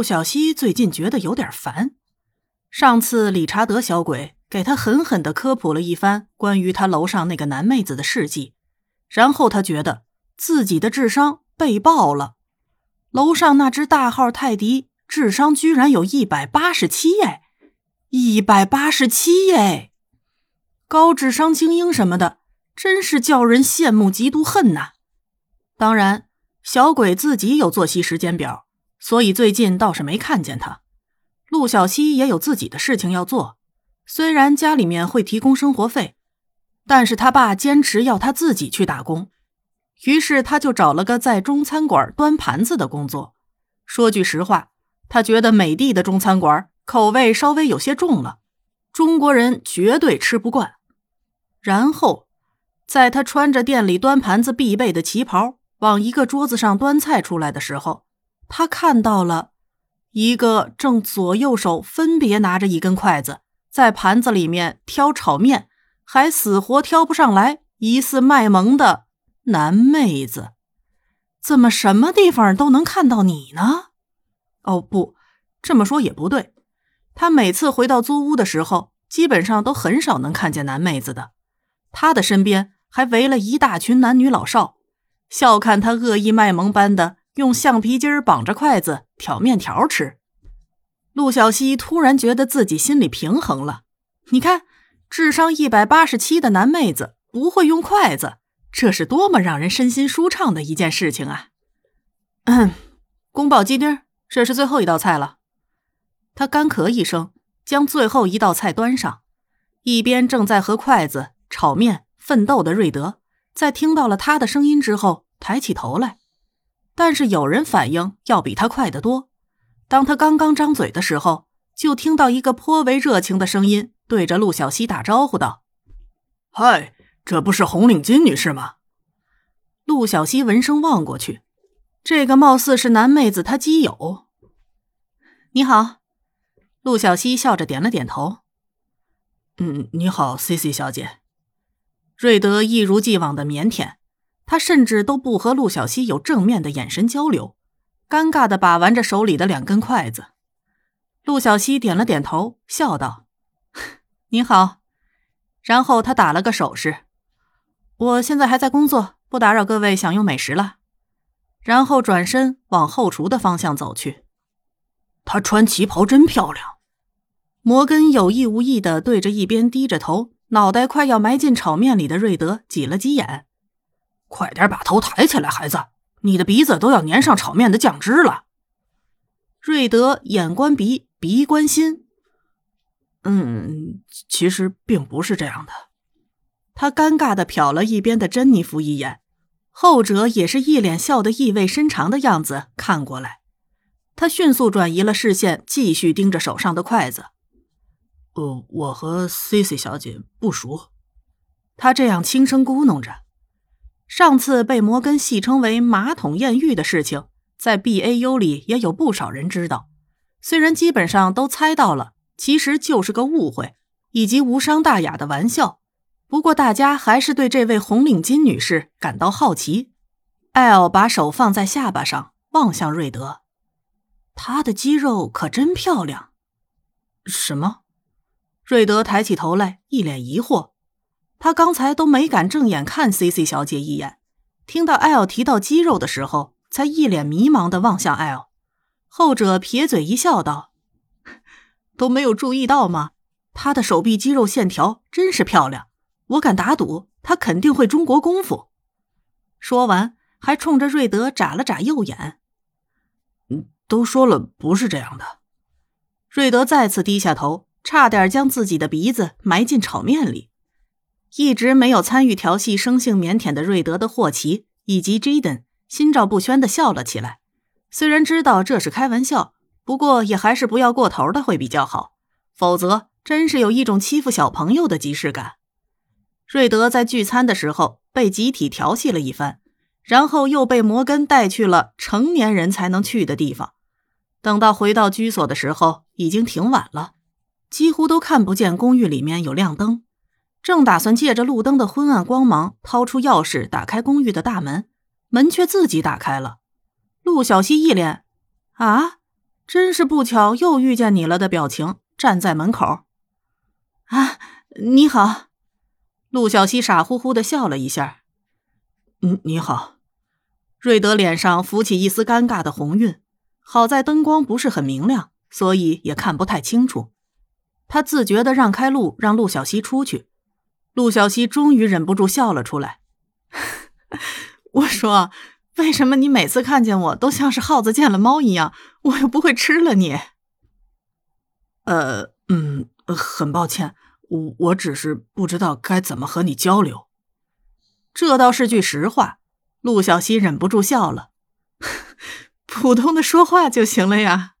陆小西最近觉得有点烦。上次理查德小鬼给他狠狠的科普了一番关于他楼上那个男妹子的事迹，然后他觉得自己的智商被爆了。楼上那只大号泰迪智商居然有一百八十七哎，一百八十七哎，高智商精英什么的，真是叫人羡慕嫉妒恨呐。当然，小鬼自己有作息时间表，所以最近倒是没看见他。陆小西也有自己的事情要做，虽然家里面会提供生活费，但是他爸坚持要他自己去打工，于是他就找了个在中餐馆端盘子的工作。说句实话，他觉得美的的中餐馆口味稍微有些重了，中国人绝对吃不惯。然后，在他穿着店里端盘子必备的旗袍往一个桌子上端菜出来的时候，他看到了。一个正左右手分别拿着一根筷子，在盘子里面挑炒面，还死活挑不上来，疑似卖萌的男妹子，怎么什么地方都能看到你呢？哦，不，这么说也不对。他每次回到租屋的时候，基本上都很少能看见男妹子的，他的身边还围了一大群男女老少，笑看他恶意卖萌般的。用橡皮筋绑着筷子挑面条吃，陆小西突然觉得自己心里平衡了。你看，智商一百八十七的男妹子不会用筷子，这是多么让人身心舒畅的一件事情啊！嗯，宫保鸡丁，这是最后一道菜了。他干咳一声，将最后一道菜端上，一边正在和筷子炒面奋斗的瑞德，在听到了他的声音之后，抬起头来。但是有人反应要比他快得多。当他刚刚张嘴的时候，就听到一个颇为热情的声音对着陆小西打招呼道：“嗨，这不是红领巾女士吗？”陆小西闻声望过去，这个貌似是男妹子她基友。你好，陆小西笑着点了点头。嗯，你好，C C 小姐。瑞德一如既往的腼腆。他甚至都不和陆小西有正面的眼神交流，尴尬的把玩着手里的两根筷子。陆小西点了点头，笑道：“ 你好。”然后他打了个手势：“我现在还在工作，不打扰各位享用美食了。”然后转身往后厨的方向走去。她穿旗袍真漂亮。摩根有意无意的对着一边低着头、脑袋快要埋进炒面里的瑞德挤了挤眼。快点把头抬起来，孩子，你的鼻子都要粘上炒面的酱汁了。瑞德眼观鼻，鼻观心。嗯，其实并不是这样的。他尴尬的瞟了一边的珍妮弗一眼，后者也是一脸笑得意味深长的样子看过来。他迅速转移了视线，继续盯着手上的筷子。呃，我和 Cici 小姐不熟。他这样轻声咕哝着。上次被摩根戏称为“马桶艳遇”的事情，在 B A U 里也有不少人知道。虽然基本上都猜到了，其实就是个误会以及无伤大雅的玩笑。不过大家还是对这位红领巾女士感到好奇。艾尔把手放在下巴上，望向瑞德，她的肌肉可真漂亮。什么？瑞德抬起头来，一脸疑惑。他刚才都没敢正眼看 C C 小姐一眼，听到 L 提到肌肉的时候，才一脸迷茫的望向 L。后者撇嘴一笑，道：“ 都没有注意到吗？她的手臂肌肉线条真是漂亮，我敢打赌，她肯定会中国功夫。”说完，还冲着瑞德眨了眨右眼。“嗯都说了不是这样的。”瑞德再次低下头，差点将自己的鼻子埋进炒面里。一直没有参与调戏、生性腼腆的瑞德的霍奇以及 Jaden 心照不宣的笑了起来。虽然知道这是开玩笑，不过也还是不要过头的会比较好，否则真是有一种欺负小朋友的即视感。瑞德在聚餐的时候被集体调戏了一番，然后又被摩根带去了成年人才能去的地方。等到回到居所的时候，已经挺晚了，几乎都看不见公寓里面有亮灯。正打算借着路灯的昏暗光芒掏出钥匙打开公寓的大门，门却自己打开了。陆小西一脸：“啊，真是不巧，又遇见你了的表情，站在门口。啊，你好，陆小西傻乎乎的笑了一下。嗯，你好。瑞德脸上浮起一丝尴尬的红晕，好在灯光不是很明亮，所以也看不太清楚。他自觉的让开路，让陆小西出去。陆小西终于忍不住笑了出来。我说，为什么你每次看见我都像是耗子见了猫一样？我又不会吃了你。呃，嗯，很抱歉，我我只是不知道该怎么和你交流。这倒是句实话。陆小西忍不住笑了，普通的说话就行了呀。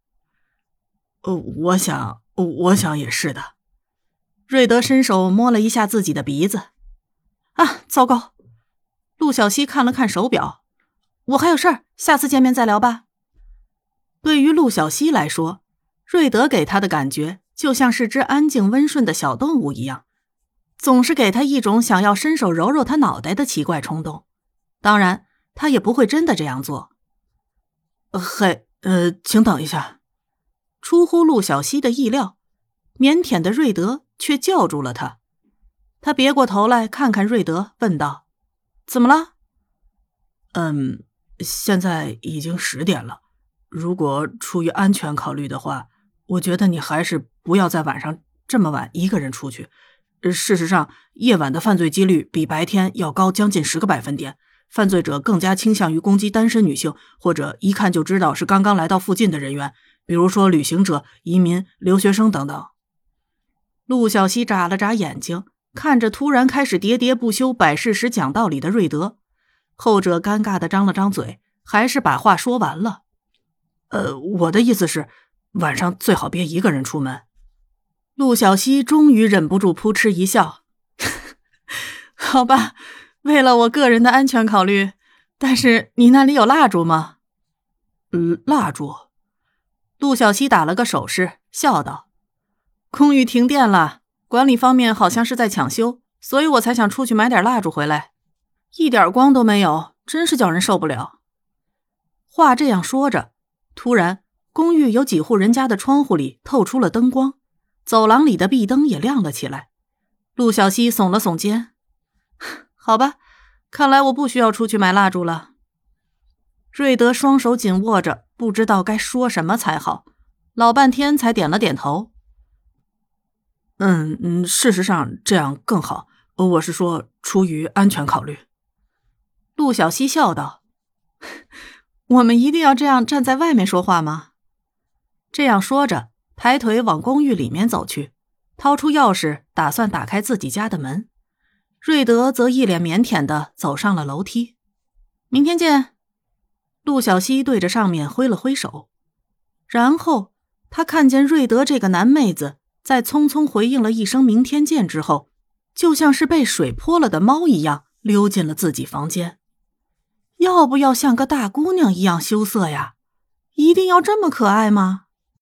呃，我想，我想也是的。瑞德伸手摸了一下自己的鼻子，啊，糟糕！陆小西看了看手表，我还有事儿，下次见面再聊吧。对于陆小西来说，瑞德给他的感觉就像是只安静温顺的小动物一样，总是给他一种想要伸手揉揉他脑袋的奇怪冲动。当然，他也不会真的这样做。嘿，呃，请等一下。出乎陆小西的意料，腼腆的瑞德却叫住了他。他别过头来看看瑞德，问道：“怎么了？”“嗯，现在已经十点了。如果出于安全考虑的话，我觉得你还是不要在晚上这么晚一个人出去。事实上，夜晚的犯罪几率比白天要高将近十个百分点。”犯罪者更加倾向于攻击单身女性，或者一看就知道是刚刚来到附近的人员，比如说旅行者、移民、留学生等等。陆小西眨了眨眼睛，看着突然开始喋喋不休摆事实、讲道理的瑞德，后者尴尬的张了张嘴，还是把话说完了。呃，我的意思是，晚上最好别一个人出门。陆小西终于忍不住扑哧一笑，好吧。为了我个人的安全考虑，但是你那里有蜡烛吗？嗯，蜡烛。陆小西打了个手势，笑道：“公寓停电了，管理方面好像是在抢修，所以我才想出去买点蜡烛回来。一点光都没有，真是叫人受不了。”话这样说着，突然，公寓有几户人家的窗户里透出了灯光，走廊里的壁灯也亮了起来。陆小西耸了耸肩。好吧，看来我不需要出去买蜡烛了。瑞德双手紧握着，不知道该说什么才好，老半天才点了点头。嗯嗯，事实上这样更好。我是说，出于安全考虑。陆小西笑道：“我们一定要这样站在外面说话吗？”这样说着，抬腿往公寓里面走去，掏出钥匙，打算打开自己家的门。瑞德则一脸腼腆的走上了楼梯。明天见，陆小西对着上面挥了挥手，然后他看见瑞德这个男妹子在匆匆回应了一声“明天见”之后，就像是被水泼了的猫一样溜进了自己房间。要不要像个大姑娘一样羞涩呀？一定要这么可爱吗？